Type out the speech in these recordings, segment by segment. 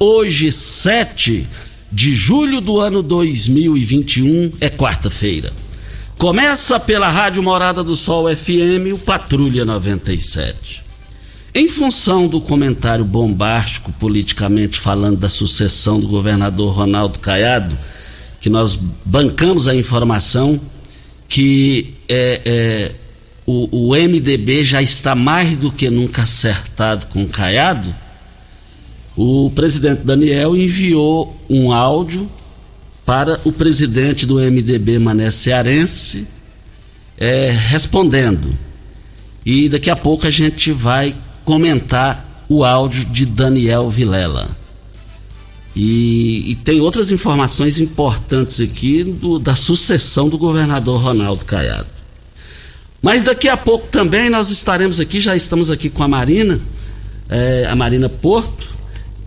Hoje, 7 de julho do ano 2021, é quarta-feira. Começa pela Rádio Morada do Sol FM, o Patrulha 97. Em função do comentário bombástico, politicamente falando, da sucessão do governador Ronaldo Caiado, que nós bancamos a informação que é, é, o, o MDB já está mais do que nunca acertado com Caiado o presidente Daniel enviou um áudio para o presidente do MDB Mané Cearense é, respondendo. E daqui a pouco a gente vai comentar o áudio de Daniel Vilela. E, e tem outras informações importantes aqui do, da sucessão do governador Ronaldo Caiado. Mas daqui a pouco também nós estaremos aqui, já estamos aqui com a Marina, é, a Marina Porto,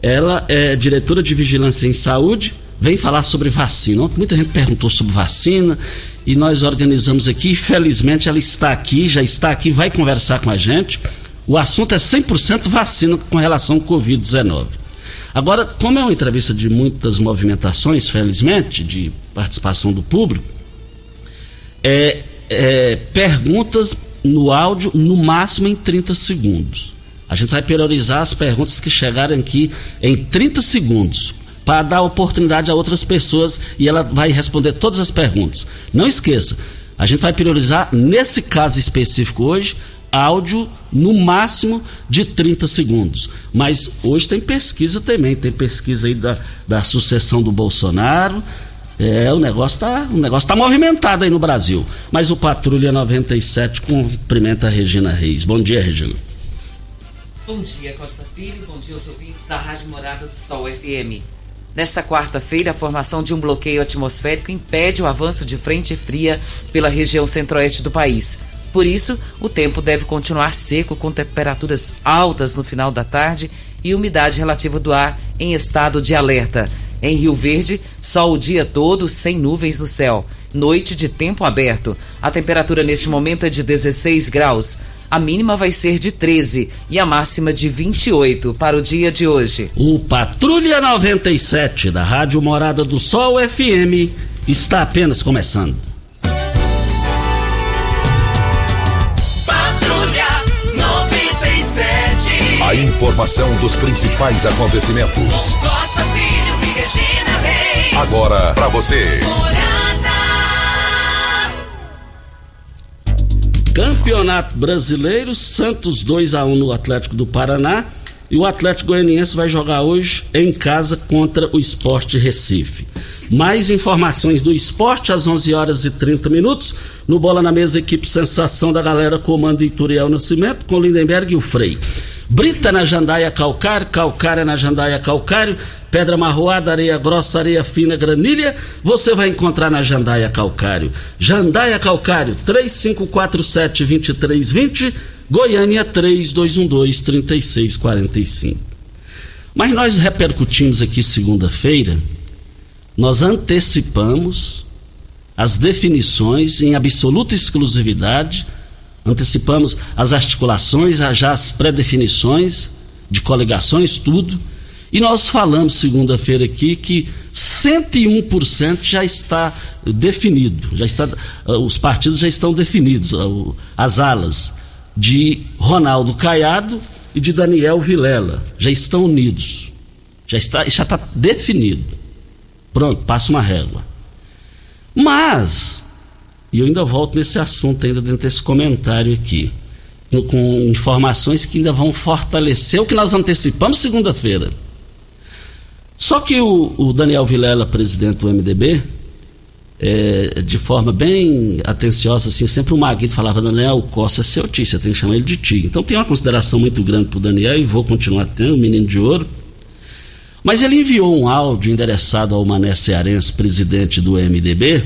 ela é diretora de Vigilância em Saúde, vem falar sobre vacina. Ontem muita gente perguntou sobre vacina e nós organizamos aqui. Felizmente ela está aqui, já está aqui, vai conversar com a gente. O assunto é 100% vacina com relação ao Covid-19. Agora, como é uma entrevista de muitas movimentações, felizmente, de participação do público, é, é, perguntas no áudio, no máximo em 30 segundos. A gente vai priorizar as perguntas que chegarem aqui em 30 segundos para dar oportunidade a outras pessoas e ela vai responder todas as perguntas. Não esqueça, a gente vai priorizar nesse caso específico hoje áudio no máximo de 30 segundos. Mas hoje tem pesquisa também, tem pesquisa aí da, da sucessão do Bolsonaro. É, o negócio tá, o negócio tá movimentado aí no Brasil. Mas o Patrulha 97 cumprimenta a Regina Reis. Bom dia, Regina. Bom dia, Costa Filho. Bom dia aos ouvintes da Rádio Morada do Sol FM. Nesta quarta-feira, a formação de um bloqueio atmosférico impede o avanço de frente fria pela região centro-oeste do país. Por isso, o tempo deve continuar seco, com temperaturas altas no final da tarde e umidade relativa do ar em estado de alerta. Em Rio Verde, sol o dia todo, sem nuvens no céu. Noite de tempo aberto. A temperatura neste momento é de 16 graus. A mínima vai ser de 13 e a máxima de 28 para o dia de hoje. O Patrulha 97 da Rádio Morada do Sol FM está apenas começando. Patrulha 97. A informação dos principais acontecimentos. Costa Filho e Regina Reis. Agora para você. Campeonato Brasileiro, Santos 2 a 1 no Atlético do Paraná e o Atlético Goianiense vai jogar hoje em casa contra o Esporte Recife. Mais informações do esporte às 11 horas e 30 minutos. No Bola na Mesa, equipe Sensação da Galera, comando Ituriel Nascimento, com Lindenberg e o Frei. Brita na Jandaia Calcário, Calcária na Jandaia Calcário, Pedra Marroada, Areia Grossa, Areia Fina, Granilha, você vai encontrar na Jandaia Calcário. Jandaia Calcário, 3547-2320, Goiânia 3212-3645. Mas nós repercutimos aqui segunda-feira, nós antecipamos as definições em absoluta exclusividade antecipamos as articulações, já as pré-definições de coligações, tudo. E nós falamos segunda-feira aqui que 101% já está definido, já está, ah, os partidos já estão definidos, ah, as alas de Ronaldo Caiado e de Daniel Vilela já estão unidos, já está, já está definido. Pronto, passa uma régua. Mas e eu ainda volto nesse assunto, ainda dentro desse comentário aqui, com informações que ainda vão fortalecer o que nós antecipamos segunda-feira. Só que o, o, Daniel Vilela, presidente do MDB, é, de forma bem atenciosa, assim, sempre o Maguito falava, Daniel Costa é seu tio, você tem que chamar ele de tio. Então tem uma consideração muito grande para o Daniel e vou continuar tendo, o menino de ouro. Mas ele enviou um áudio endereçado ao Mané Cearense, presidente do MDB,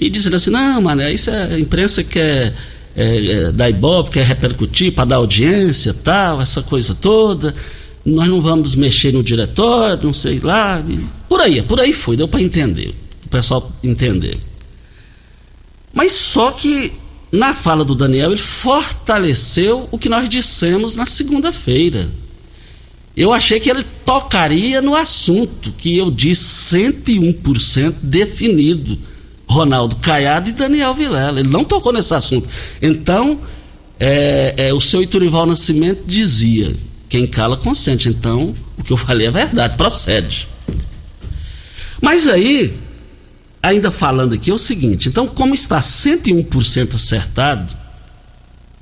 e dizendo assim, não, mano, isso é a imprensa quer é, é, da Ibope, quer repercutir para dar audiência tal, essa coisa toda. Nós não vamos mexer no diretório, não sei lá. Por aí, por aí foi, deu para entender. O pessoal entender. Mas só que na fala do Daniel, ele fortaleceu o que nós dissemos na segunda-feira. Eu achei que ele tocaria no assunto que eu disse 101% definido Ronaldo Caiado e Daniel Vilela. Ele não tocou nesse assunto. Então, é, é, o seu Iturival Nascimento dizia: quem cala consente. Então, o que eu falei é verdade, procede. Mas aí, ainda falando aqui, é o seguinte: então, como está 101% acertado,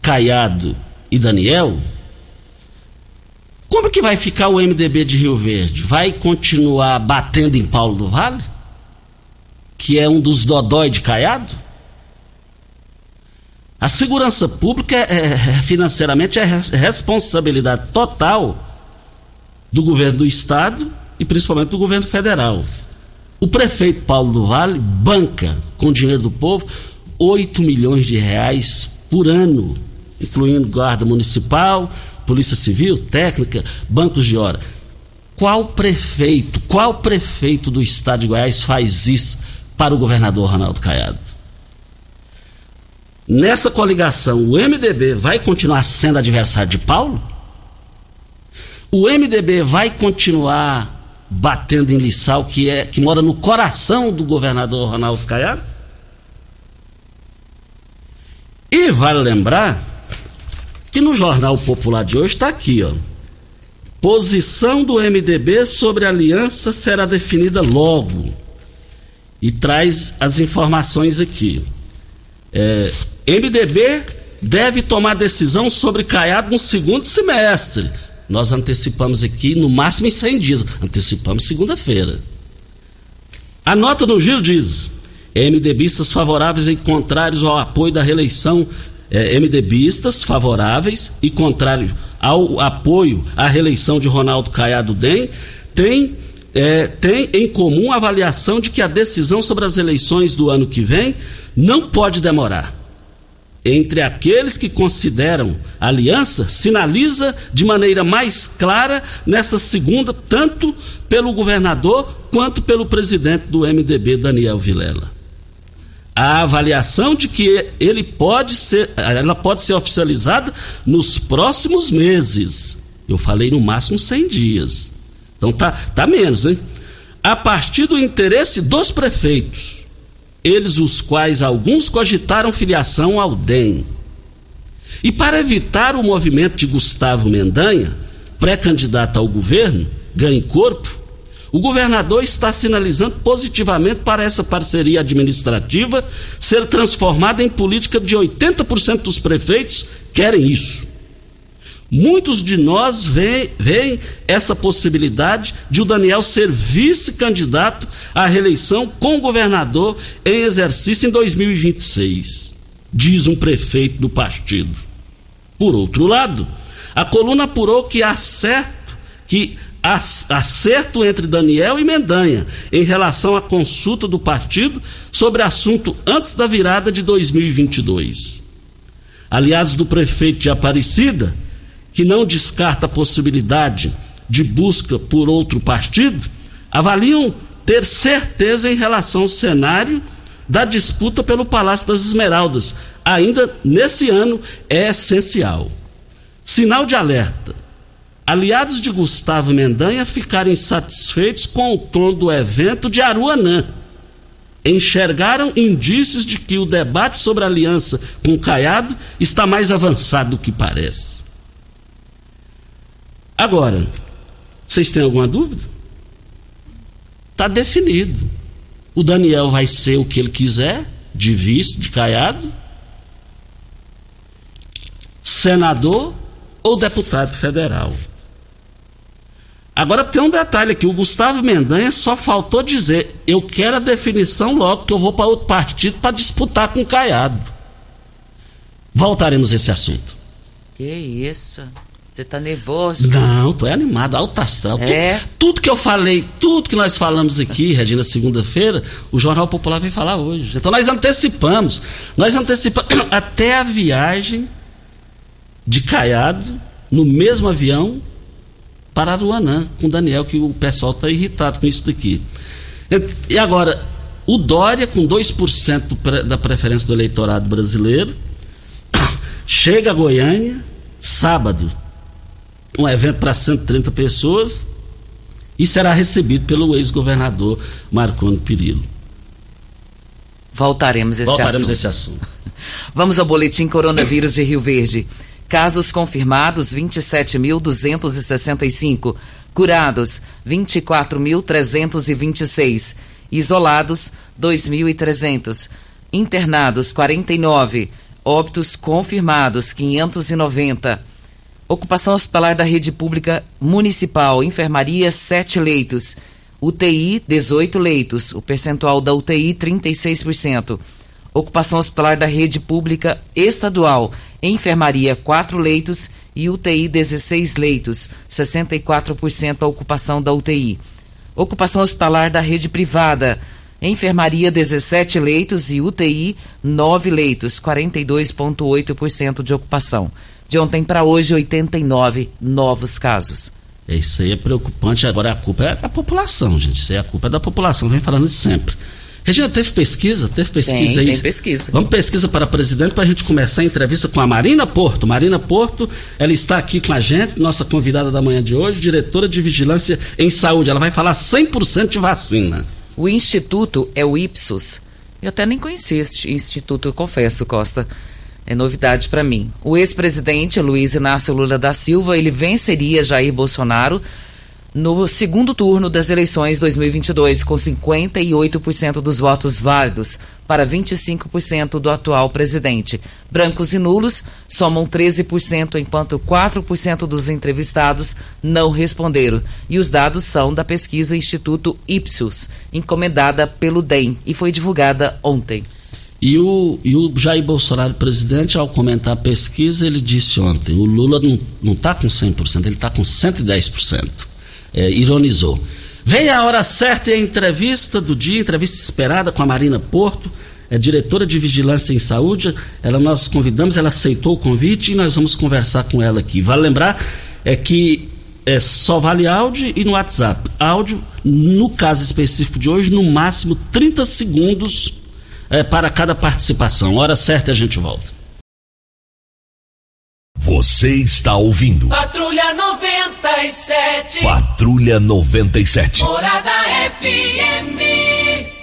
Caiado e Daniel, como que vai ficar o MDB de Rio Verde? Vai continuar batendo em Paulo do Vale? Que é um dos dodói de Caiado? A segurança pública é, é, financeiramente é responsabilidade total do governo do estado e principalmente do governo federal. O prefeito Paulo do Vale banca com dinheiro do povo 8 milhões de reais por ano, incluindo guarda municipal, polícia civil, técnica, bancos de hora. Qual prefeito, qual prefeito do estado de Goiás faz isso para o governador Ronaldo Caiado. Nessa coligação, o MDB vai continuar sendo adversário de Paulo? O MDB vai continuar batendo em Lissau, que, é, que mora no coração do governador Ronaldo Caiado? E vale lembrar que no Jornal Popular de hoje está aqui, ó. Posição do MDB sobre aliança será definida logo e traz as informações aqui. É, MDB deve tomar decisão sobre Caiado no segundo semestre. Nós antecipamos aqui no máximo em 100 dias. Antecipamos segunda-feira. A nota no giro diz: MDBistas favoráveis e contrários ao apoio da reeleição. É, MDBistas favoráveis e contrários ao apoio à reeleição de Ronaldo Caiado DEM têm é, tem em comum a avaliação de que a decisão sobre as eleições do ano que vem não pode demorar. Entre aqueles que consideram aliança, sinaliza de maneira mais clara nessa segunda, tanto pelo governador quanto pelo presidente do MDB, Daniel Vilela. A avaliação de que ele pode ser, ela pode ser oficializada nos próximos meses. Eu falei no máximo 100 dias. Então tá, tá menos, hein? A partir do interesse dos prefeitos, eles os quais alguns cogitaram filiação ao DEM. E para evitar o movimento de Gustavo Mendanha, pré-candidato ao governo, ganhe corpo, o governador está sinalizando positivamente para essa parceria administrativa ser transformada em política de 80% dos prefeitos querem isso. Muitos de nós veem, veem essa possibilidade de o Daniel ser vice-candidato à reeleição com governador em exercício em 2026, diz um prefeito do partido. Por outro lado, a coluna apurou que há certo que acerto entre Daniel e Mendanha em relação à consulta do partido sobre assunto antes da virada de 2022. Aliados do prefeito de Aparecida, que não descarta a possibilidade de busca por outro partido, avaliam ter certeza em relação ao cenário da disputa pelo Palácio das Esmeraldas. Ainda nesse ano é essencial. Sinal de alerta aliados de Gustavo Mendanha ficaram insatisfeitos com o tom do evento de Aruanã. Enxergaram indícios de que o debate sobre a aliança com Caiado está mais avançado do que parece. Agora, vocês têm alguma dúvida? Está definido. O Daniel vai ser o que ele quiser, de vice, de Caiado, senador ou deputado federal. Agora tem um detalhe aqui: o Gustavo Mendanha só faltou dizer, eu quero a definição logo, que eu vou para outro partido para disputar com o Caiado. Voltaremos a esse assunto. Que isso? Você tá nervoso? Não, tô animado, alto astral. É? Tudo, tudo, que eu falei, tudo que nós falamos aqui, Regina, segunda-feira, o Jornal Popular vem falar hoje. Então nós antecipamos. Nós antecipamos até a viagem de Caiado no mesmo avião para Aruanã, com Daniel, que o pessoal está irritado com isso daqui. E agora, o Dória, com 2% da preferência do eleitorado brasileiro, chega a Goiânia, sábado, um evento para 130 pessoas, e será recebido pelo ex-governador Marconi Perillo. Voltaremos a esse Voltaremos assunto. esse assunto. Vamos ao boletim coronavírus de Rio Verde. Casos confirmados 27.265. Curados 24.326. Isolados 2.300. Internados 49. Óbitos confirmados 590. Ocupação hospitalar da rede pública municipal, enfermaria 7 leitos. UTI 18 leitos, o percentual da UTI 36%. Ocupação hospitalar da rede pública estadual, enfermaria 4 leitos e UTI 16 leitos, 64% a ocupação da UTI. Ocupação hospitalar da rede privada, enfermaria 17 leitos e UTI 9 leitos, 42,8% de ocupação. De ontem para hoje, 89 novos casos. Isso aí é preocupante. Agora a culpa é da população, gente. Isso aí a culpa é da população. Vem falando isso sempre. Regina, teve pesquisa? Teve pesquisa tem, aí? Tem pesquisa. Vamos pesquisa para presidente para a gente começar a entrevista com a Marina Porto. Marina Porto, ela está aqui com a gente, nossa convidada da manhã de hoje, diretora de Vigilância em Saúde. Ela vai falar 100% de vacina. O instituto é o Ipsos. Eu até nem conhecia esse instituto, eu confesso, Costa. É novidade para mim. O ex-presidente Luiz Inácio Lula da Silva, ele venceria Jair Bolsonaro no segundo turno das eleições 2022, com 58% dos votos válidos para 25% do atual presidente. Brancos e nulos somam 13%, enquanto 4% dos entrevistados não responderam. E os dados são da pesquisa Instituto Ipsos, encomendada pelo DEM e foi divulgada ontem. E o, e o Jair Bolsonaro, presidente, ao comentar a pesquisa, ele disse ontem: o Lula não está com 100%, ele está com 110% é, ironizou. Vem a hora certa e a entrevista do dia, entrevista esperada com a Marina Porto, é diretora de Vigilância em Saúde. Ela nós convidamos, ela aceitou o convite e nós vamos conversar com ela aqui. Vale lembrar é que é, só vale áudio e no WhatsApp. Áudio, no caso específico de hoje, no máximo 30 segundos é, para cada participação. Hora certa a gente volta. Você está ouvindo. Patrulha 97. Patrulha 97. Morada FM.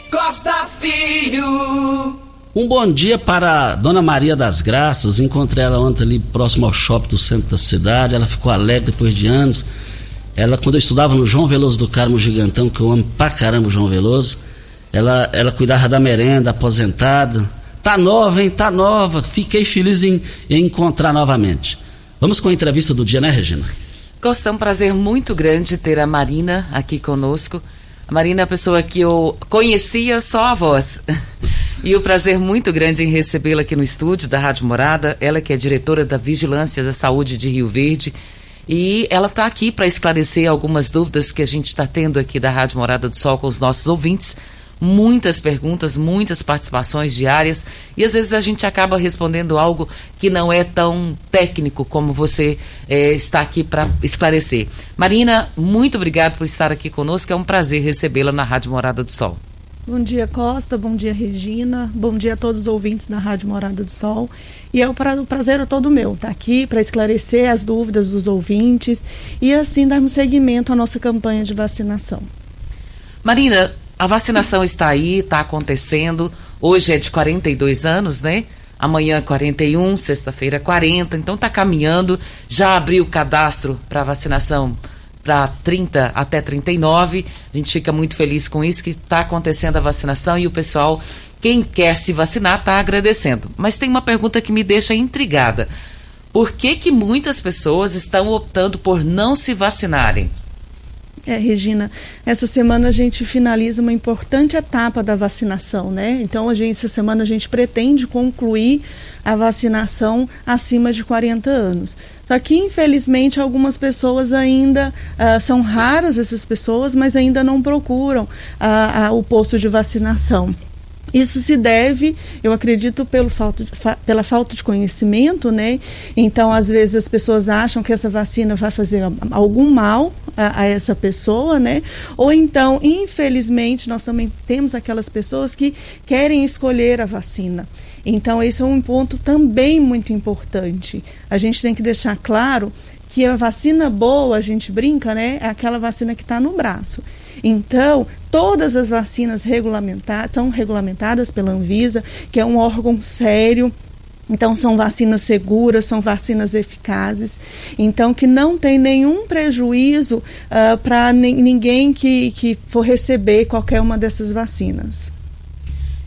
Costa Filho. Um bom dia para a Dona Maria das Graças. Encontrei ela ontem ali próximo ao shopping do centro da cidade. Ela ficou alegre depois de anos. Ela, quando eu estudava no João Veloso do Carmo Gigantão, que eu amo pra caramba o João Veloso, ela, ela cuidava da merenda, aposentada. Tá nova, hein? Tá nova. Fiquei feliz em, em encontrar novamente. Vamos com a entrevista do dia, né, Regina? Costa, é um prazer muito grande ter a Marina aqui conosco. A Marina é a pessoa que eu conhecia só a voz. E o prazer muito grande em recebê-la aqui no estúdio da Rádio Morada. Ela que é diretora da Vigilância da Saúde de Rio Verde. E ela está aqui para esclarecer algumas dúvidas que a gente está tendo aqui da Rádio Morada do Sol com os nossos ouvintes muitas perguntas, muitas participações diárias e às vezes a gente acaba respondendo algo que não é tão técnico como você é, está aqui para esclarecer. Marina, muito obrigado por estar aqui conosco, é um prazer recebê-la na Rádio Morada do Sol. Bom dia, Costa. Bom dia, Regina. Bom dia a todos os ouvintes da Rádio Morada do Sol. E é o prazer é todo meu estar aqui para esclarecer as dúvidas dos ouvintes e assim darmos seguimento à nossa campanha de vacinação. Marina, a vacinação está aí, está acontecendo. Hoje é de 42 anos, né? Amanhã 41, sexta-feira 40. Então está caminhando. Já abriu o cadastro para vacinação para 30 até 39. A gente fica muito feliz com isso que está acontecendo a vacinação e o pessoal, quem quer se vacinar, está agradecendo. Mas tem uma pergunta que me deixa intrigada. Por que que muitas pessoas estão optando por não se vacinarem? É, Regina, essa semana a gente finaliza uma importante etapa da vacinação, né? Então, a gente, essa semana a gente pretende concluir a vacinação acima de 40 anos. Só que, infelizmente, algumas pessoas ainda uh, são raras essas pessoas, mas ainda não procuram uh, uh, o posto de vacinação. Isso se deve, eu acredito, pelo falta de, fa, pela falta de conhecimento, né? Então, às vezes as pessoas acham que essa vacina vai fazer algum mal a, a, essa pessoa, né? Ou então, infelizmente, nós também temos aquelas pessoas que querem escolher a vacina. Então, esse é um ponto também muito importante. A gente tem que deixar claro que a vacina boa, a gente brinca, né? É aquela vacina que está no braço. Então, todas as vacinas regulamentadas são regulamentadas pela Anvisa, que é um órgão sério então, são vacinas seguras, são vacinas eficazes. Então, que não tem nenhum prejuízo uh, para ninguém que, que for receber qualquer uma dessas vacinas.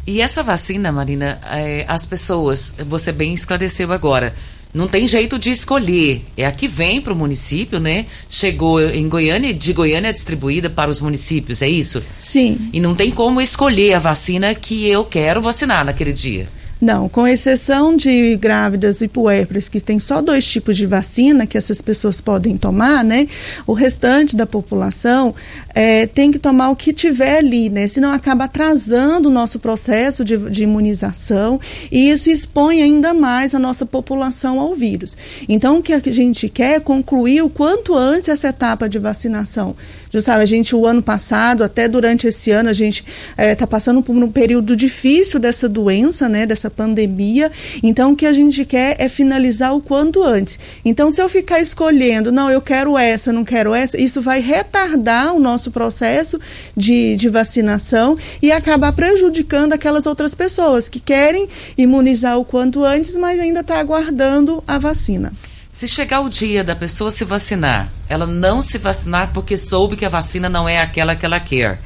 E essa vacina, Marina, é, as pessoas, você bem esclareceu agora, não tem jeito de escolher. É a que vem para o município, né? Chegou em Goiânia, de Goiânia é distribuída para os municípios, é isso? Sim. E não tem como escolher a vacina que eu quero vacinar naquele dia. Não, com exceção de grávidas e puérperas, que tem só dois tipos de vacina que essas pessoas podem tomar, né? O restante da população é, tem que tomar o que tiver ali, né? Senão acaba atrasando o nosso processo de, de imunização e isso expõe ainda mais a nossa população ao vírus. Então, o que a gente quer é concluir o quanto antes essa etapa de vacinação sabe, a gente, o ano passado, até durante esse ano, a gente está é, tá passando por um período difícil dessa doença, né, dessa pandemia. Então, o que a gente quer é finalizar o quanto antes. Então, se eu ficar escolhendo, não, eu quero essa, não quero essa, isso vai retardar o nosso processo de, de vacinação e acabar prejudicando aquelas outras pessoas que querem imunizar o quanto antes, mas ainda está aguardando a vacina. Se chegar o dia da pessoa se vacinar, ela não se vacinar porque soube que a vacina não é aquela que ela quer.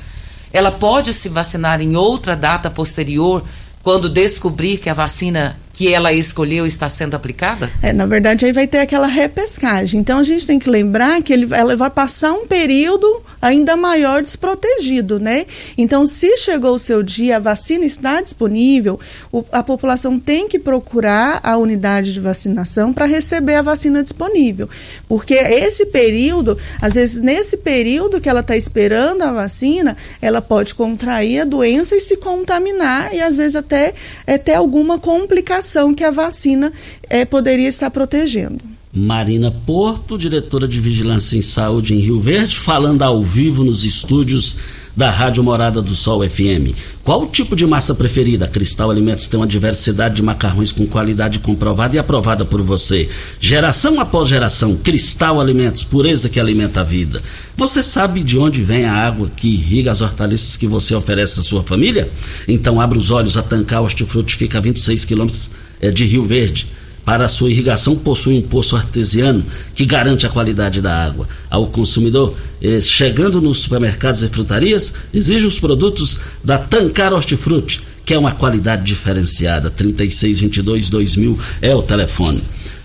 Ela pode se vacinar em outra data posterior quando descobrir que a vacina que ela escolheu está sendo aplicada? É, na verdade, aí vai ter aquela repescagem. Então a gente tem que lembrar que ele, ela vai passar um período ainda maior desprotegido, né? Então, se chegou o seu dia, a vacina está disponível, o, a população tem que procurar a unidade de vacinação para receber a vacina disponível. Porque esse período, às vezes, nesse período que ela está esperando a vacina, ela pode contrair a doença e se contaminar e, às vezes, até é, ter alguma complicação que a vacina é, poderia estar protegendo. Marina Porto, diretora de Vigilância em Saúde em Rio Verde, falando ao vivo nos estúdios da Rádio Morada do Sol FM. Qual o tipo de massa preferida? Cristal Alimentos tem uma diversidade de macarrões com qualidade comprovada e aprovada por você. Geração após geração, Cristal Alimentos, pureza que alimenta a vida. Você sabe de onde vem a água que irriga as hortaliças que você oferece à sua família? Então abra os olhos, a Tancar Hortifruti fica a 26 quilômetros de Rio Verde para sua irrigação possui um poço artesiano que garante a qualidade da água. Ao consumidor, eh, chegando nos supermercados e frutarias, exige os produtos da Tancar Hortifruti, que é uma qualidade diferenciada. 3622-2000 é o telefone.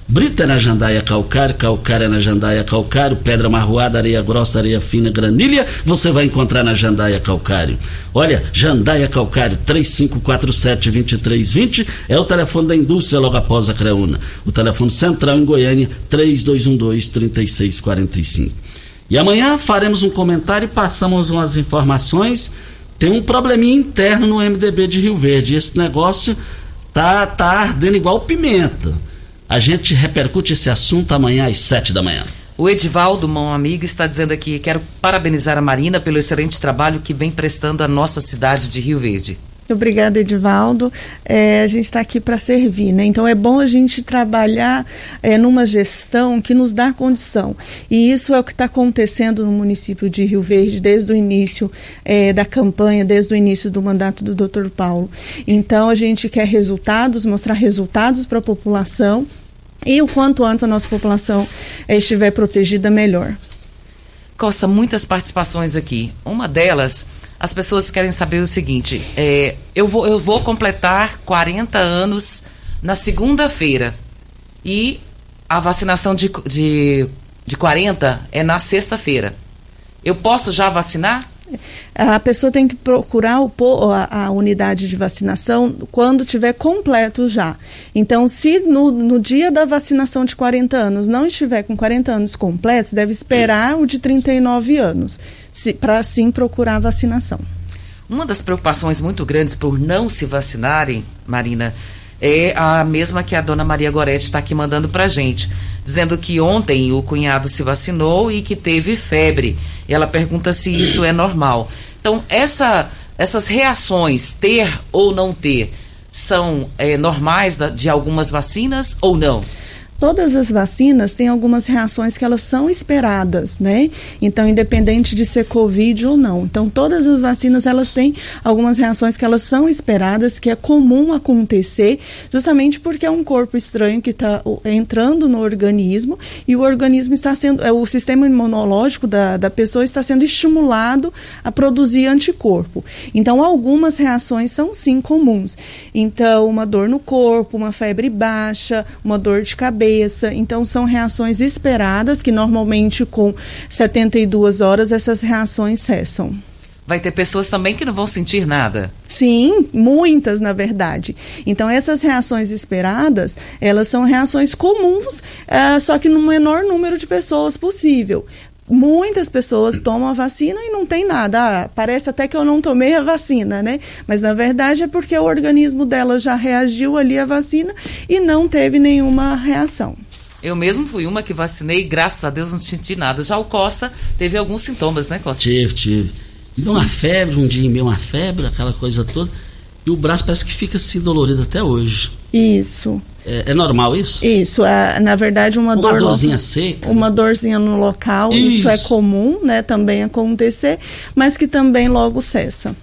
Brita na jandaia calcário, calcário é na jandaia calcário, pedra marroada, areia grossa, areia fina, granilha, você vai encontrar na jandaia calcário. Olha, jandaia calcário 3547-2320 é o telefone da indústria logo após a Creuna. O telefone central em Goiânia 3212-3645. E amanhã faremos um comentário e passamos umas informações. Tem um probleminha interno no MDB de Rio Verde. Esse negócio tá, tá ardendo igual pimenta. A gente repercute esse assunto amanhã às sete da manhã. O Edivaldo, mão amigo, está dizendo aqui: quero parabenizar a Marina pelo excelente trabalho que vem prestando à nossa cidade de Rio Verde. Obrigada, Edivaldo. É, a gente está aqui para servir, né? Então é bom a gente trabalhar é, numa gestão que nos dá condição. E isso é o que está acontecendo no município de Rio Verde desde o início é, da campanha, desde o início do mandato do Dr. Paulo. Então a gente quer resultados, mostrar resultados para a população e o quanto antes a nossa população é, estiver protegida, melhor. Costa, muitas participações aqui. Uma delas as pessoas querem saber o seguinte: é, eu, vou, eu vou completar 40 anos na segunda-feira e a vacinação de, de, de 40 é na sexta-feira. Eu posso já vacinar? A pessoa tem que procurar o, a, a, unidade de vacinação quando tiver completo já. Então, se no, no, dia da vacinação de 40 anos não estiver com 40 anos completos, deve esperar o de 39 anos, para assim procurar a vacinação. Uma das preocupações muito grandes por não se vacinarem, Marina, é a mesma que a dona Maria Goretti está aqui mandando para gente, dizendo que ontem o cunhado se vacinou e que teve febre. E ela pergunta se isso é normal. Então, essa, essas reações, ter ou não ter, são é, normais de algumas vacinas ou não? Todas as vacinas têm algumas reações que elas são esperadas, né? Então, independente de ser Covid ou não. Então, todas as vacinas elas têm algumas reações que elas são esperadas, que é comum acontecer, justamente porque é um corpo estranho que está entrando no organismo e o organismo está sendo, é, o sistema imunológico da, da pessoa está sendo estimulado a produzir anticorpo. Então, algumas reações são sim comuns. Então, uma dor no corpo, uma febre baixa, uma dor de cabeça cabeça. Então, são reações esperadas, que normalmente com 72 horas essas reações cessam. Vai ter pessoas também que não vão sentir nada. Sim, muitas, na verdade. Então, essas reações esperadas, elas são reações comuns, uh, só que no menor número de pessoas possível muitas pessoas tomam a vacina e não tem nada. Ah, parece até que eu não tomei a vacina, né? Mas na verdade é porque o organismo dela já reagiu ali à vacina e não teve nenhuma reação. Eu mesmo fui uma que vacinei e graças a Deus não senti nada. Já o Costa teve alguns sintomas, né, Costa? Tive, tive. Deu uma febre, um dia meio uma febre, aquela coisa toda. E o braço parece que fica assim dolorido até hoje. Isso. É, é normal isso? Isso, é, na verdade uma, uma dor dorzinha seca. Uma dorzinha no local, isso. isso é comum, né, também acontecer, mas que também logo cessa.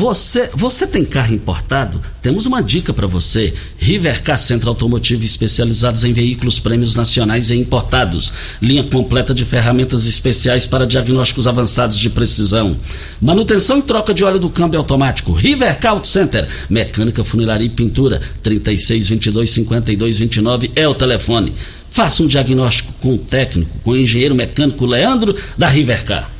Você, você tem carro importado? Temos uma dica para você. Rivercar Centro Automotivo especializados em veículos prêmios nacionais e importados. Linha completa de ferramentas especiais para diagnósticos avançados de precisão. Manutenção e troca de óleo do câmbio automático. Rivercar Auto Center. Mecânica, funilaria e pintura. 36 22 52 29 é o telefone. Faça um diagnóstico com o técnico, com o engenheiro mecânico Leandro da Rivercar.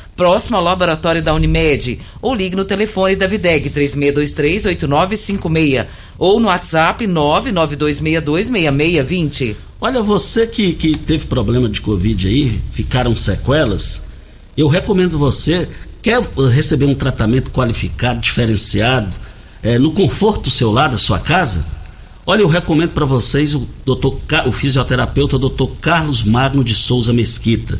próximo ao laboratório da Unimed, ou ligue no telefone da Videg 3623-8956 ou no WhatsApp 992626620. Olha, você que, que teve problema de Covid aí, ficaram sequelas, eu recomendo você, quer receber um tratamento qualificado, diferenciado, é, no conforto do seu lado, da sua casa? Olha, eu recomendo para vocês o, doutor, o fisioterapeuta Dr. Carlos Magno de Souza Mesquita.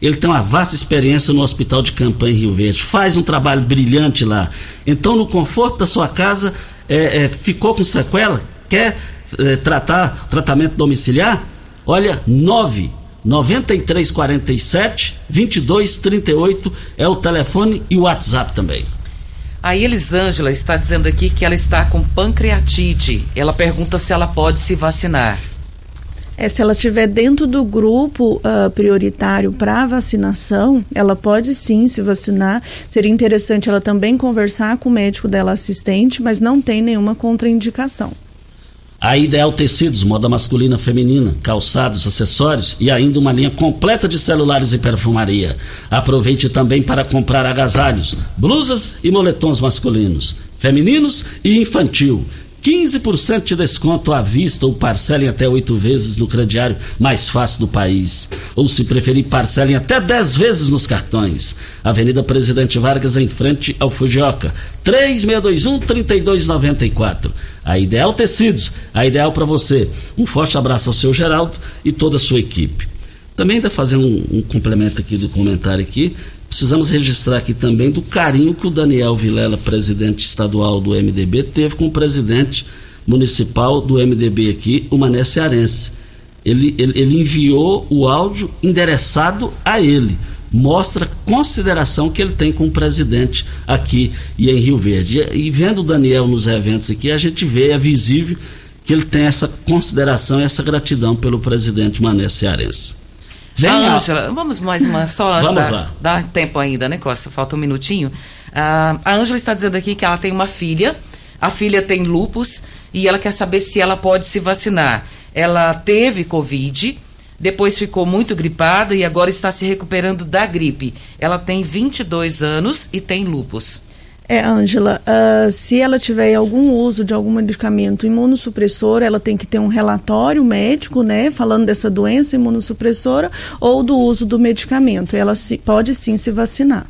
Ele tem uma vasta experiência no Hospital de Campanha em Rio Verde, faz um trabalho brilhante lá. Então, no conforto da sua casa, é, é, ficou com sequela? Quer é, tratar tratamento domiciliar? Olha, 9 9347 2238 é o telefone e o WhatsApp também. A Elisângela está dizendo aqui que ela está com pancreatite. Ela pergunta se ela pode se vacinar. É, se ela estiver dentro do grupo uh, prioritário para vacinação, ela pode sim se vacinar. Seria interessante ela também conversar com o médico dela assistente, mas não tem nenhuma contraindicação. A Ideal Tecidos, moda masculina, feminina, calçados, acessórios e ainda uma linha completa de celulares e perfumaria. Aproveite também para comprar agasalhos, blusas e moletons masculinos, femininos e infantil. 15% de desconto à vista ou parcelem até oito vezes no crediário mais fácil do país. Ou, se preferir, parcelem até 10 vezes nos cartões. Avenida Presidente Vargas, em frente ao Fujioka. 3621-3294. A Ideal Tecidos, a ideal para você. Um forte abraço ao seu Geraldo e toda a sua equipe. Também ainda fazendo um, um complemento aqui do comentário aqui, precisamos registrar aqui também do carinho que o Daniel Vilela, presidente estadual do MDB, teve com o presidente municipal do MDB aqui, o Mané Cearense. Ele, ele, ele enviou o áudio endereçado a ele. Mostra consideração que ele tem com o presidente aqui e em Rio Verde. E, e vendo o Daniel nos eventos aqui, a gente vê, é visível que ele tem essa consideração e essa gratidão pelo presidente Mané Cearense. Venha. Ângela, vamos mais uma só. Vamos dá, lá. Dá tempo ainda, né, Costa? Falta um minutinho. Ah, a Ângela está dizendo aqui que ela tem uma filha. A filha tem lupus e ela quer saber se ela pode se vacinar. Ela teve Covid, depois ficou muito gripada e agora está se recuperando da gripe. Ela tem 22 anos e tem lupus. É, Ângela, uh, se ela tiver algum uso de algum medicamento imunossupressor, ela tem que ter um relatório médico, né, falando dessa doença imunossupressora ou do uso do medicamento. Ela se, pode sim se vacinar.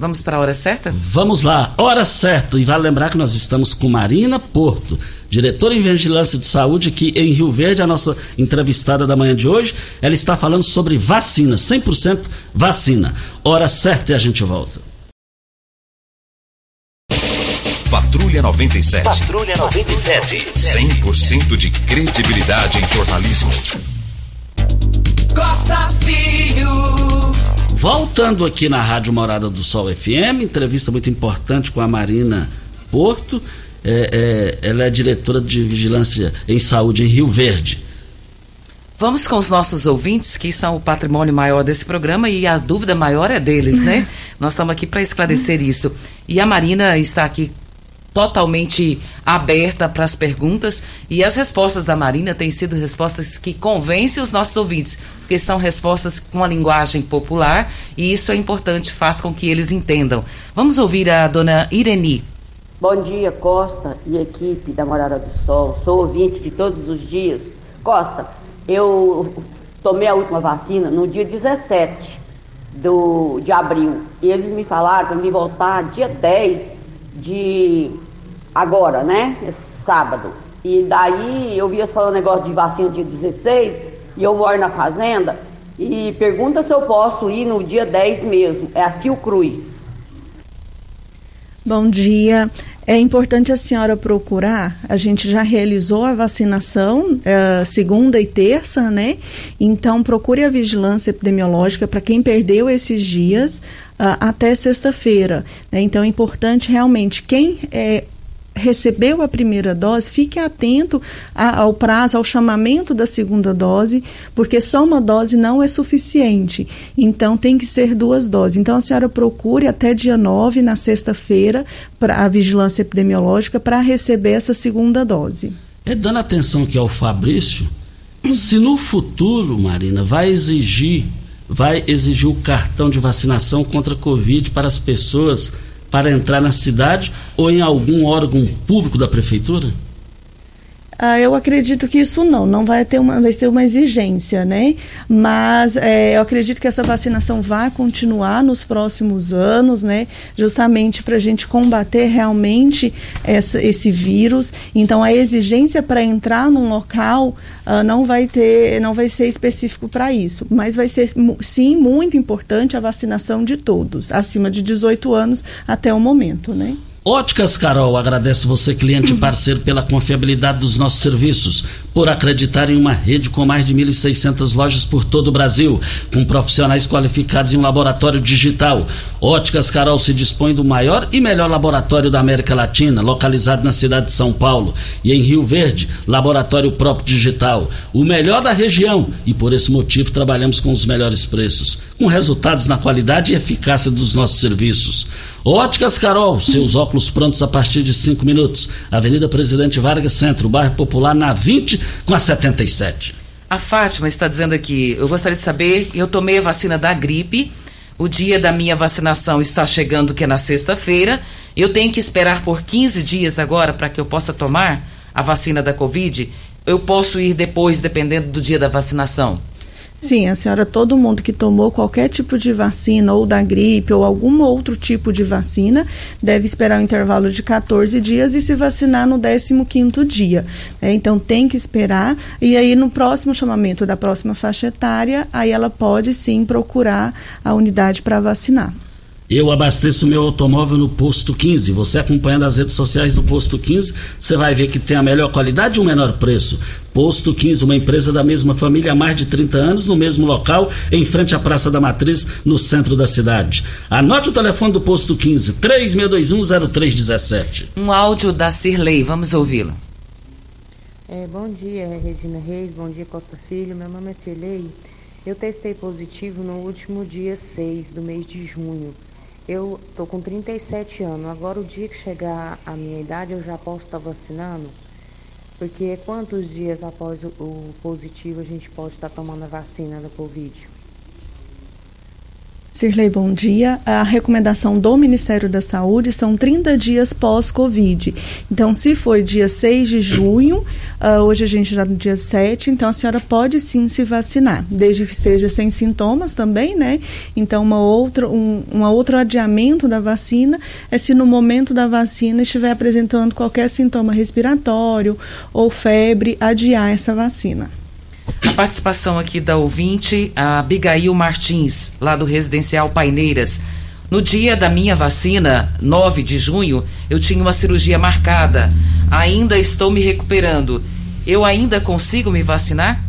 Vamos para a hora certa? Vamos lá, hora certa. E vale lembrar que nós estamos com Marina Porto, diretora em Vigilância de Saúde aqui em Rio Verde, a nossa entrevistada da manhã de hoje. Ela está falando sobre vacina, 100% vacina. Hora certa e a gente volta. Patrulha 97. Patrulha 97. 100% de credibilidade em jornalismo. Costa Filho. Voltando aqui na Rádio Morada do Sol FM, entrevista muito importante com a Marina Porto. É, é, ela é diretora de Vigilância em Saúde em Rio Verde. Vamos com os nossos ouvintes, que são o patrimônio maior desse programa e a dúvida maior é deles, né? Nós estamos aqui para esclarecer isso. E a Marina está aqui totalmente aberta para as perguntas e as respostas da Marina têm sido respostas que convencem os nossos ouvintes, porque são respostas com a linguagem popular e isso é importante, faz com que eles entendam. Vamos ouvir a dona Ireni. Bom dia, Costa e equipe da Morada do Sol. Sou ouvinte de todos os dias. Costa, eu tomei a última vacina no dia 17 do, de abril e eles me falaram para me voltar dia 10 de agora, né? Sábado. E daí eu vi eles falando negócio de vacina dia 16 e eu moro na fazenda e pergunta se eu posso ir no dia 10 mesmo. É a Tio Cruz. Bom dia. É importante a senhora procurar. A gente já realizou a vacinação é, segunda e terça, né? Então procure a vigilância epidemiológica para quem perdeu esses dias até sexta-feira. Né? Então é importante realmente quem é, recebeu a primeira dose, fique atento ao prazo, ao chamamento da segunda dose, porque só uma dose não é suficiente. Então, tem que ser duas doses. Então, a senhora procure até dia 9, na sexta-feira, para a vigilância epidemiológica, para receber essa segunda dose. É dando atenção aqui ao Fabrício, se no futuro, Marina, vai exigir, vai exigir o cartão de vacinação contra a Covid para as pessoas para entrar na cidade ou em algum órgão público da prefeitura? Ah, eu acredito que isso não, não vai ter uma, vai ser uma exigência, né? Mas é, eu acredito que essa vacinação vai continuar nos próximos anos, né? Justamente para a gente combater realmente essa, esse vírus. Então a exigência para entrar num local uh, não vai ter, não vai ser específico para isso, mas vai ser sim muito importante a vacinação de todos, acima de 18 anos até o momento, né? Óticas Carol agradece você, cliente e parceiro, pela confiabilidade dos nossos serviços, por acreditar em uma rede com mais de 1.600 lojas por todo o Brasil, com profissionais qualificados em um laboratório digital. Óticas Carol se dispõe do maior e melhor laboratório da América Latina, localizado na cidade de São Paulo. E em Rio Verde, laboratório próprio digital. O melhor da região e por esse motivo trabalhamos com os melhores preços, com resultados na qualidade e eficácia dos nossos serviços. Óticas Carol, seus óculos prontos a partir de 5 minutos. Avenida Presidente Vargas Centro, bairro Popular, na 20 com a 77. A Fátima está dizendo aqui, eu gostaria de saber, eu tomei a vacina da gripe, o dia da minha vacinação está chegando, que é na sexta-feira. Eu tenho que esperar por 15 dias agora para que eu possa tomar a vacina da Covid. Eu posso ir depois, dependendo do dia da vacinação. Sim, a senhora, todo mundo que tomou qualquer tipo de vacina, ou da gripe, ou algum outro tipo de vacina, deve esperar um intervalo de 14 dias e se vacinar no 15 dia. Né? Então, tem que esperar. E aí, no próximo chamamento da próxima faixa etária, aí ela pode sim procurar a unidade para vacinar. Eu abasteço meu automóvel no Posto 15. Você acompanhando as redes sociais do Posto 15, você vai ver que tem a melhor qualidade e o menor preço. Posto 15, uma empresa da mesma família há mais de 30 anos, no mesmo local, em frente à Praça da Matriz, no centro da cidade. Anote o telefone do Posto 15, 36210317. Um áudio da Cirlei, vamos ouvi-lo. É, bom dia, Regina Reis, bom dia, Costa Filho. Meu nome é Cirlei. Eu testei positivo no último dia 6 do mês de junho. Eu tô com 37 anos. Agora, o dia que chegar a minha idade, eu já posso estar vacinando? Porque quantos dias após o, positivo a gente pode estar tomando a vacina da Covid? Sirley, bom dia. A recomendação do Ministério da Saúde são 30 dias pós-Covid. Então, se foi dia 6 de junho, uh, hoje a gente já no dia 7, então a senhora pode sim se vacinar, desde que esteja sem sintomas também, né? Então, uma outra, um uma outro adiamento da vacina é se no momento da vacina estiver apresentando qualquer sintoma respiratório ou febre, adiar essa vacina. A participação aqui da ouvinte, a Abigail Martins, lá do Residencial Paineiras. No dia da minha vacina, 9 de junho, eu tinha uma cirurgia marcada. Ainda estou me recuperando. Eu ainda consigo me vacinar?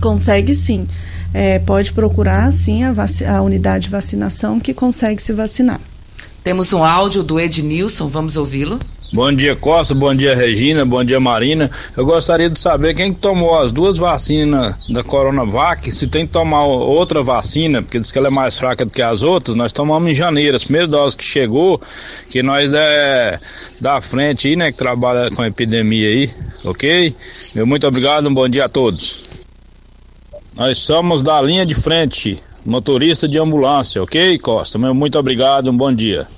Consegue sim. É, pode procurar sim a, a unidade de vacinação que consegue se vacinar. Temos um áudio do Ednilson, vamos ouvi-lo. Bom dia, Costa. Bom dia, Regina. Bom dia, Marina. Eu gostaria de saber quem tomou as duas vacinas da Coronavac, se tem que tomar outra vacina, porque diz que ela é mais fraca do que as outras. Nós tomamos em janeiro, as primeiras doses que chegou, que nós é da frente aí, né, que trabalha com a epidemia aí, ok? Meu muito obrigado, um bom dia a todos. Nós somos da linha de frente, motorista de ambulância, ok, Costa? Meu muito obrigado, um bom dia.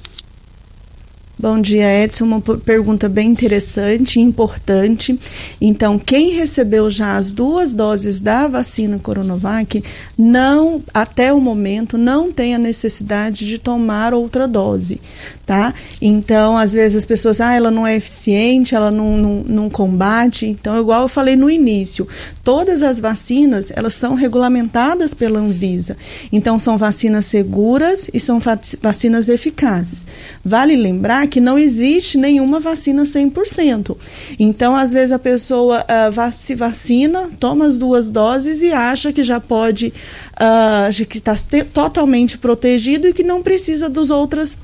Bom dia, Edson. Uma pergunta bem interessante e importante. Então, quem recebeu já as duas doses da vacina Coronavac, não, até o momento, não tem a necessidade de tomar outra dose, tá? Então, às vezes as pessoas, ah, ela não é eficiente, ela não, não, não combate. Então, igual eu falei no início, todas as vacinas, elas são regulamentadas pela Anvisa. Então, são vacinas seguras e são vacinas eficazes. Vale lembrar que não existe nenhuma vacina 100%. Então, às vezes, a pessoa uh, se vacina, toma as duas doses e acha que já pode, uh, que está totalmente protegido e que não precisa dos outras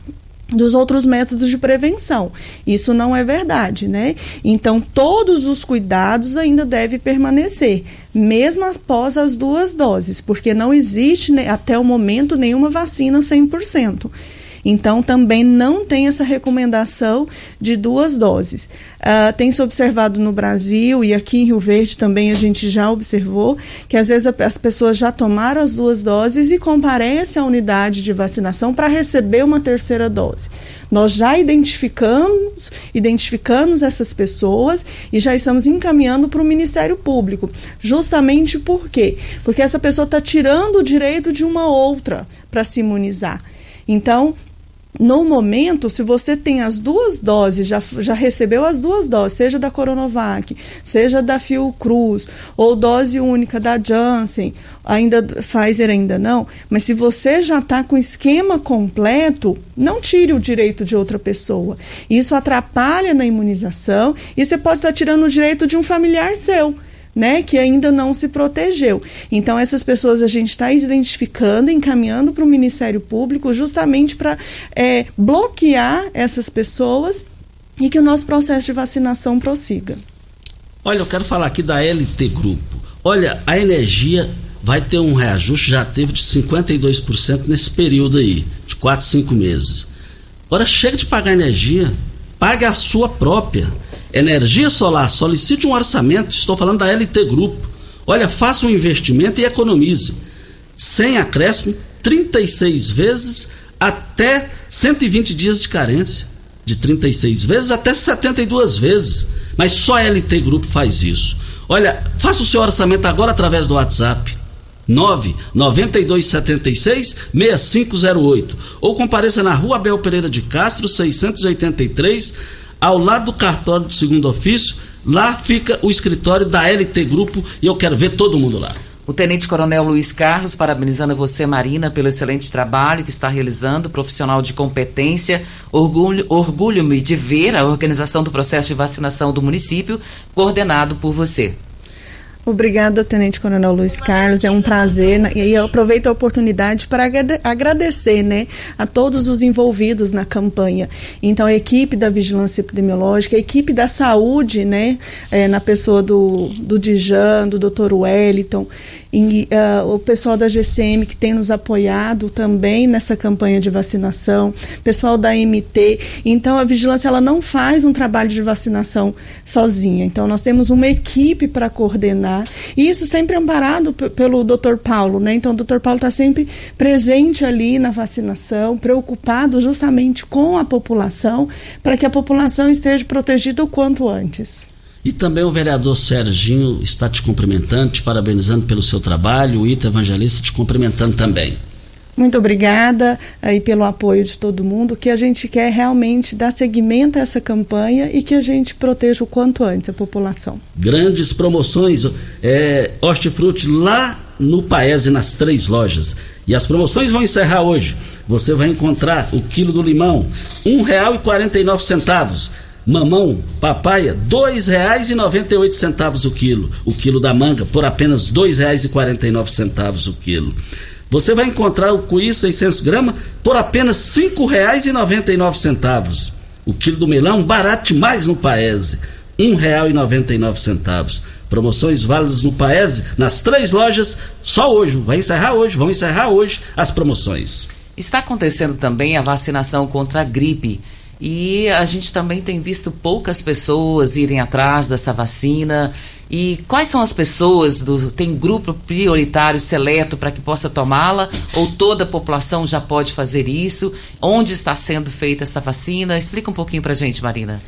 dos outros métodos de prevenção. Isso não é verdade, né? Então, todos os cuidados ainda devem permanecer, mesmo após as duas doses, porque não existe né, até o momento nenhuma vacina 100%. Então, também não tem essa recomendação de duas doses. Uh, tem se observado no Brasil e aqui em Rio Verde também a gente já observou que às vezes as pessoas já tomaram as duas doses e comparecem à unidade de vacinação para receber uma terceira dose. Nós já identificamos, identificamos essas pessoas e já estamos encaminhando para o Ministério Público. Justamente por quê? Porque essa pessoa está tirando o direito de uma outra para se imunizar. Então, no momento, se você tem as duas doses, já, já recebeu as duas doses, seja da Coronavac, seja da Fiocruz, ou dose única da Janssen, ainda Pfizer ainda não, mas se você já está com esquema completo, não tire o direito de outra pessoa. Isso atrapalha na imunização e você pode estar tá tirando o direito de um familiar seu né, que ainda não se protegeu. Então, essas pessoas a gente está identificando, encaminhando para o Ministério Público, justamente para é, bloquear essas pessoas e que o nosso processo de vacinação prossiga. Olha, eu quero falar aqui da LT Grupo. Olha, a energia vai ter um reajuste, já teve de 52% nesse período aí, de 4, 5 meses. Agora chega de pagar energia, pague a sua própria. Energia solar, solicite um orçamento, estou falando da LT Grupo. Olha, faça um investimento e economize. Sem acréscimo, 36 vezes até 120 dias de carência. De 36 vezes até 72 vezes. Mas só a LT Grupo faz isso. Olha, faça o seu orçamento agora através do WhatsApp. 99276 6508 ou compareça na Rua Abel Pereira de Castro 683 ao lado do cartório do segundo ofício, lá fica o escritório da LT Grupo e eu quero ver todo mundo lá. O Tenente Coronel Luiz Carlos, parabenizando você, Marina, pelo excelente trabalho que está realizando, profissional de competência. Orgulho-me orgulho de ver a organização do processo de vacinação do município, coordenado por você. Obrigada, Tenente Coronel Luiz Carlos. É um prazer né? e eu aproveito a oportunidade para agradecer, né, a todos os envolvidos na campanha. Então, a equipe da vigilância epidemiológica, a equipe da saúde, né, é, na pessoa do do Dijan, do Dr. Wellington e uh, o pessoal da GCM que tem nos apoiado também nessa campanha de vacinação, pessoal da MT. Então a vigilância ela não faz um trabalho de vacinação sozinha. Então nós temos uma equipe para coordenar e isso sempre amparado pelo Dr. Paulo, né? Então o Dr. Paulo está sempre presente ali na vacinação, preocupado justamente com a população para que a população esteja protegida o quanto antes. E também o vereador Serginho está te cumprimentando, te parabenizando pelo seu trabalho, o Ita Evangelista te cumprimentando também. Muito obrigada aí pelo apoio de todo mundo, que a gente quer realmente dar seguimento a essa campanha e que a gente proteja o quanto antes a população. Grandes promoções, é, hortifruti lá no Paese, nas três lojas. E as promoções vão encerrar hoje. Você vai encontrar o quilo do limão, R$ 1,49 Mamão, papaya, oito centavos o quilo. O quilo da manga por apenas nove centavos o quilo. Você vai encontrar o cuí 600 gramas por apenas nove centavos. O quilo do melão barato demais no Paese, nove centavos. Promoções válidas no Paese, nas três lojas, só hoje. Vai encerrar hoje, vão encerrar hoje as promoções. Está acontecendo também a vacinação contra a gripe. E a gente também tem visto poucas pessoas irem atrás dessa vacina. E quais são as pessoas? Do, tem grupo prioritário seleto para que possa tomá-la? Ou toda a população já pode fazer isso? Onde está sendo feita essa vacina? Explica um pouquinho para a gente, Marina.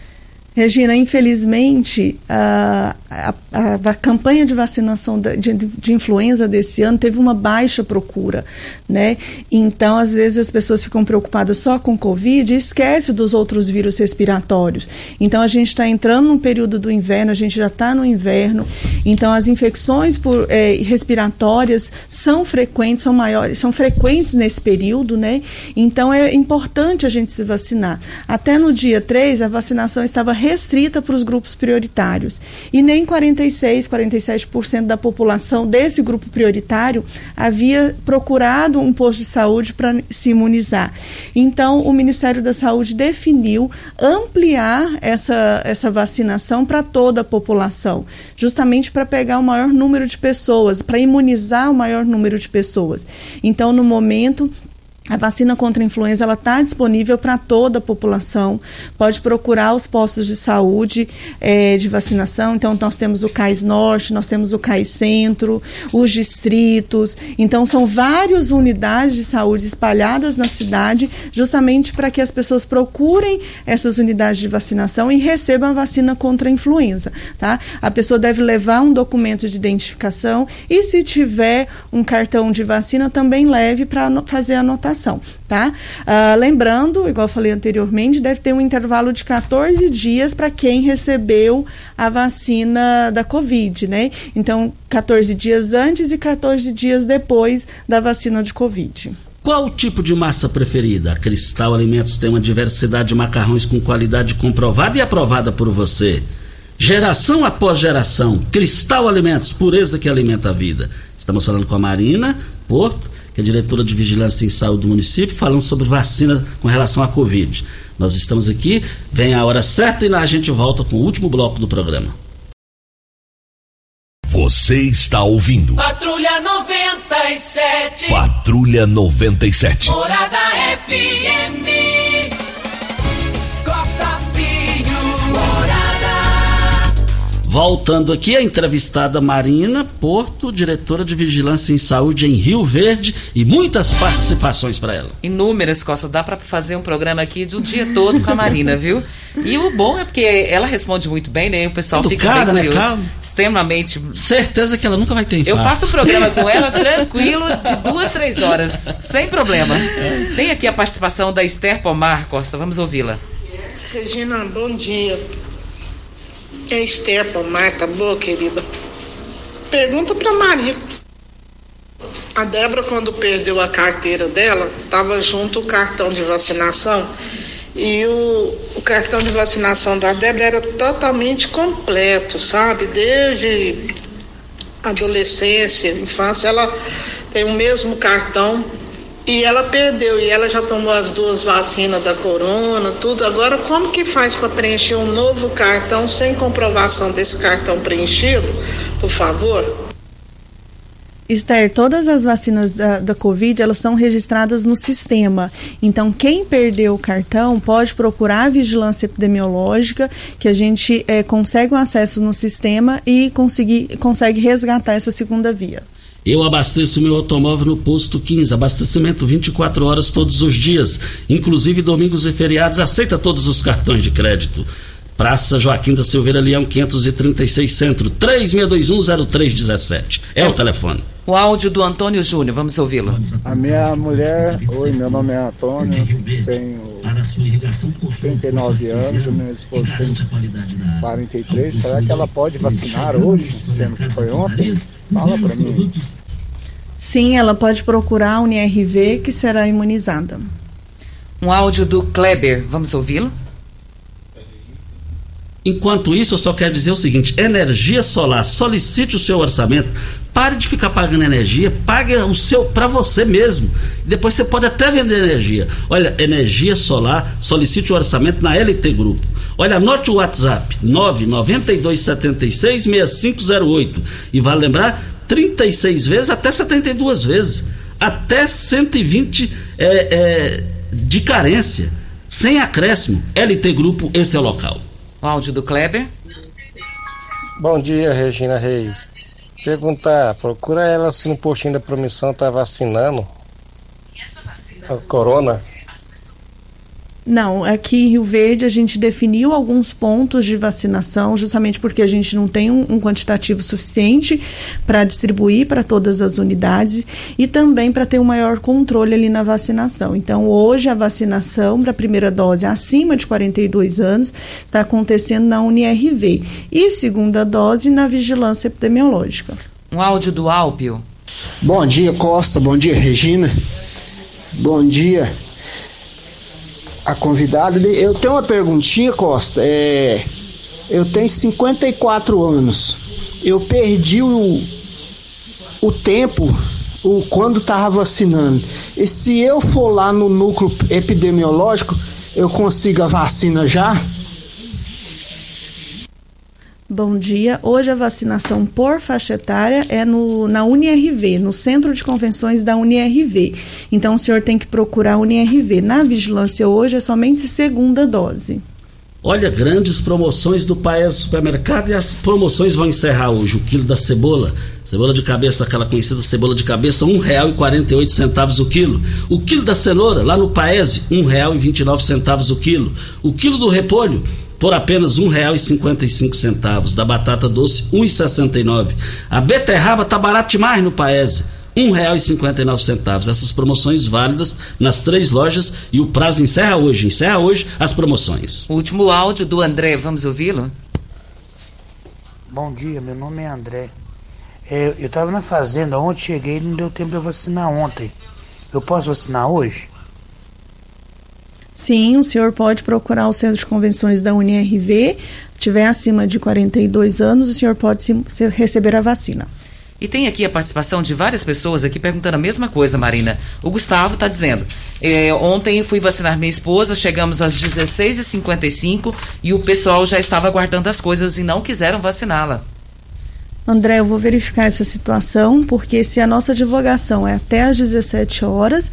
Regina, infelizmente, a, a, a, campanha de vacinação de, de, influenza desse ano teve uma baixa procura, né? Então, às vezes, as pessoas ficam preocupadas só com Covid e esquecem dos outros vírus respiratórios. Então, a gente está entrando no período do inverno, a gente já está no inverno, então as infecções por, é, respiratórias são frequentes, são maiores, são frequentes nesse período, né? Então, é importante a gente se vacinar. Até no dia 3, a vacinação estava restrita para os grupos prioritários. E nem 46, 47% da população desse grupo prioritário havia procurado um posto de saúde para se imunizar. Então, o Ministério da Saúde definiu ampliar essa, essa vacinação para toda a população, justamente para pegar o maior número de pessoas, para imunizar o maior número de pessoas. Então, no momento, a vacina contra a influenza ela está disponível para toda a população. Pode procurar os postos de saúde é, de vacinação. Então, nós temos o CAIS Norte, nós temos o CAIS Centro, os distritos. Então, são várias unidades de saúde espalhadas na cidade, justamente para que as pessoas procurem essas unidades de vacinação e recebam a vacina contra a influenza. Tá? A pessoa deve levar um documento de identificação e, se tiver um cartão de vacina, também leve para fazer a anotação vacinação, tá? Ah, lembrando, igual eu falei anteriormente, deve ter um intervalo de 14 dias para quem recebeu a vacina da Covid, né? Então, 14 dias antes e 14 dias depois da vacina de Covid. Qual o tipo de massa preferida? A Cristal Alimentos tem uma diversidade de macarrões com qualidade comprovada e aprovada por você. Geração após geração, Cristal Alimentos, pureza que alimenta a vida. Estamos falando com a Marina Porto, que é diretora de Vigilância em Saúde do município, falando sobre vacina com relação à Covid. Nós estamos aqui, vem a hora certa e lá a gente volta com o último bloco do programa. Você está ouvindo. Patrulha 97. Patrulha 97. Morada FM. Voltando aqui, a entrevistada Marina Porto, diretora de Vigilância em Saúde em Rio Verde, e muitas participações para ela. Inúmeras, Costa. Dá para fazer um programa aqui de um dia todo com a Marina, viu? E o bom é porque ela responde muito bem, né? O pessoal Educada, fica né? bem curioso. Calma. Extremamente. Certeza que ela nunca vai ter Eu infarto. faço o programa com ela tranquilo de duas, três horas, sem problema. Tem aqui a participação da Esther Pomar, Costa. Vamos ouvi-la. Regina, bom dia. É Esther Pomar, tá boa, querida? Pergunta pra Maria. A Débora, quando perdeu a carteira dela, tava junto o cartão de vacinação e o, o cartão de vacinação da Débora era totalmente completo, sabe? Desde adolescência, infância, ela tem o mesmo cartão e ela perdeu e ela já tomou as duas vacinas da corona, tudo. Agora como que faz para preencher um novo cartão sem comprovação desse cartão preenchido? Por favor. Esther, todas as vacinas da, da Covid, elas são registradas no sistema. Então, quem perdeu o cartão pode procurar a vigilância epidemiológica, que a gente eh, consegue um acesso no sistema e conseguir, consegue resgatar essa segunda via. Eu abasteço meu automóvel no posto 15, abastecimento 24 horas todos os dias, inclusive domingos e feriados, aceita todos os cartões de crédito. Praça Joaquim da Silveira Leão 536 Centro, 36210317. É o telefone. O áudio do Antônio Júnior, vamos ouvi-lo. A minha mulher, oi, meu nome é Antônio, tenho 39 anos, o meu esposo tem 43. Será que ela pode vacinar hoje, sendo que foi ontem? Fala pra mim. Sim, ela pode procurar a UniRV, que será imunizada. Um áudio do Kleber, vamos ouvi-lo? Enquanto isso, eu só quero dizer o seguinte: energia solar, solicite o seu orçamento. Pare de ficar pagando energia, pague o seu para você mesmo. Depois você pode até vender energia. Olha, energia solar, solicite o orçamento na LT Grupo. Olha, anote o WhatsApp: 992766508. E vale lembrar, 36 vezes até 72 vezes. Até 120 é, é, de carência. Sem acréscimo. LT Grupo, esse é o local. O áudio do Kleber. Bom dia, Regina Reis. Perguntar, procura ela se no postinho da promissão tá vacinando. A corona. Não, aqui em Rio Verde a gente definiu alguns pontos de vacinação, justamente porque a gente não tem um, um quantitativo suficiente para distribuir para todas as unidades e também para ter um maior controle ali na vacinação. Então, hoje a vacinação para a primeira dose acima de 42 anos está acontecendo na UniRV e segunda dose na vigilância epidemiológica. Um áudio do Alpio. Bom dia, Costa. Bom dia, Regina. Bom dia a convidada. Eu tenho uma perguntinha, Costa. É, eu tenho 54 anos. Eu perdi o, o tempo o, quando estava vacinando. E se eu for lá no núcleo epidemiológico, eu consigo a vacina já? Bom dia. Hoje a vacinação por faixa etária é no, na UniRV, no Centro de Convenções da UniRV. Então o senhor tem que procurar a UniRV. Na vigilância hoje é somente segunda dose. Olha, grandes promoções do Paes Supermercado e as promoções vão encerrar hoje. O quilo da cebola, cebola de cabeça, aquela conhecida cebola de cabeça, R$ 1,48 o quilo. O quilo da cenoura, lá no Paese, R$ 1,29 o quilo. O quilo do repolho, por apenas R$ 1,55. Da batata doce, R$ 1,69. A beterraba tá barato demais no Paese. R$ 1,59. Essas promoções válidas nas três lojas e o prazo encerra hoje. Encerra hoje as promoções. O último áudio do André, vamos ouvi-lo? Bom dia, meu nome é André. É, eu estava na fazenda ontem, cheguei e não deu tempo de vacinar ontem. Eu posso vacinar hoje? Sim, o senhor pode procurar o centro de convenções da UniRV. Tiver acima de 42 anos, o senhor pode se, receber a vacina. E tem aqui a participação de várias pessoas aqui perguntando a mesma coisa, Marina. O Gustavo está dizendo: é, ontem fui vacinar minha esposa, chegamos às 16h55 e o pessoal já estava aguardando as coisas e não quiseram vaciná-la. André, eu vou verificar essa situação, porque se a nossa divulgação é até às 17 horas,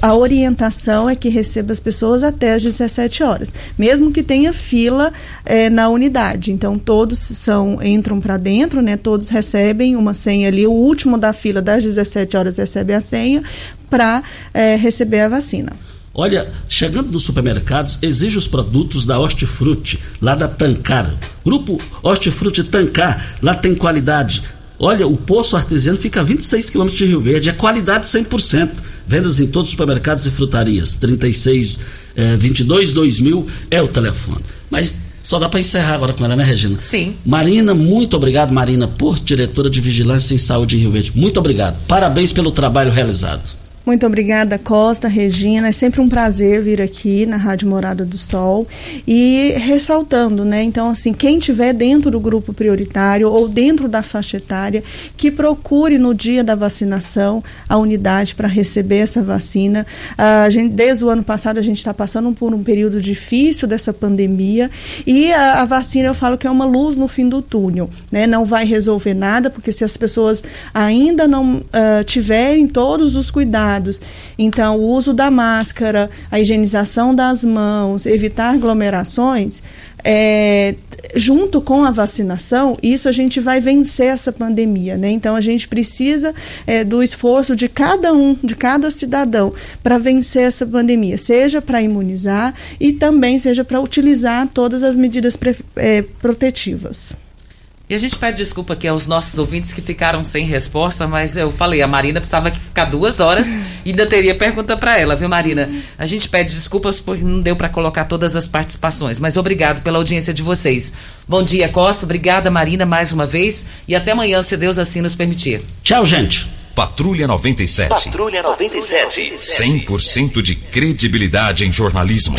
a orientação é que receba as pessoas até às 17 horas, mesmo que tenha fila é, na unidade. Então todos são entram para dentro, né? Todos recebem uma senha ali. O último da fila das 17 horas recebe a senha para é, receber a vacina. Olha, chegando nos supermercados, exige os produtos da Hortifruti, lá da Tancar. Grupo Hortifruti Tancar, lá tem qualidade. Olha, o poço artesiano fica a 26 quilômetros de Rio Verde, é qualidade 100%. Vendas em todos os supermercados e frutarias. 36 eh, 22 2000 é o telefone. Mas só dá para encerrar agora com ela, né, Regina? Sim. Marina, muito obrigado, Marina, por diretora de Vigilância em Saúde em Rio Verde. Muito obrigado. Parabéns pelo trabalho realizado. Muito obrigada, Costa, Regina. É sempre um prazer vir aqui na Rádio Morada do Sol. E ressaltando, né? Então, assim, quem tiver dentro do grupo prioritário ou dentro da faixa etária, que procure no dia da vacinação a unidade para receber essa vacina. A gente, desde o ano passado, a gente está passando por um período difícil dessa pandemia. E a, a, vacina, eu falo que é uma luz no fim do túnel. Né? Não vai resolver nada, porque se as pessoas ainda não uh, tiverem todos os cuidados, então, o uso da máscara, a higienização das mãos, evitar aglomerações, é, junto com a vacinação, isso a gente vai vencer essa pandemia, né? Então a gente precisa é, do esforço de cada um, de cada cidadão, para vencer essa pandemia, seja para imunizar e também seja para utilizar todas as medidas é, protetivas. E a gente pede desculpa aqui aos nossos ouvintes que ficaram sem resposta, mas eu falei, a Marina precisava ficar duas horas e ainda teria pergunta para ela, viu, Marina? A gente pede desculpas porque não deu para colocar todas as participações, mas obrigado pela audiência de vocês. Bom dia, Costa. Obrigada, Marina, mais uma vez. E até amanhã, se Deus assim nos permitir. Tchau, gente. Patrulha 97. Patrulha 97. 100% de credibilidade em jornalismo.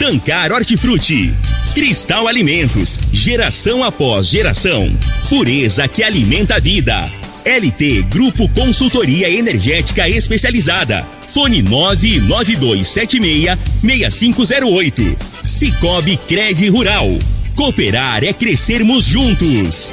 Tancar Hortifruti. Cristal Alimentos. Geração após geração. Pureza que alimenta a vida. LT Grupo Consultoria Energética Especializada. Fone 99276-6508. Cicobi Cred Rural. Cooperar é crescermos juntos.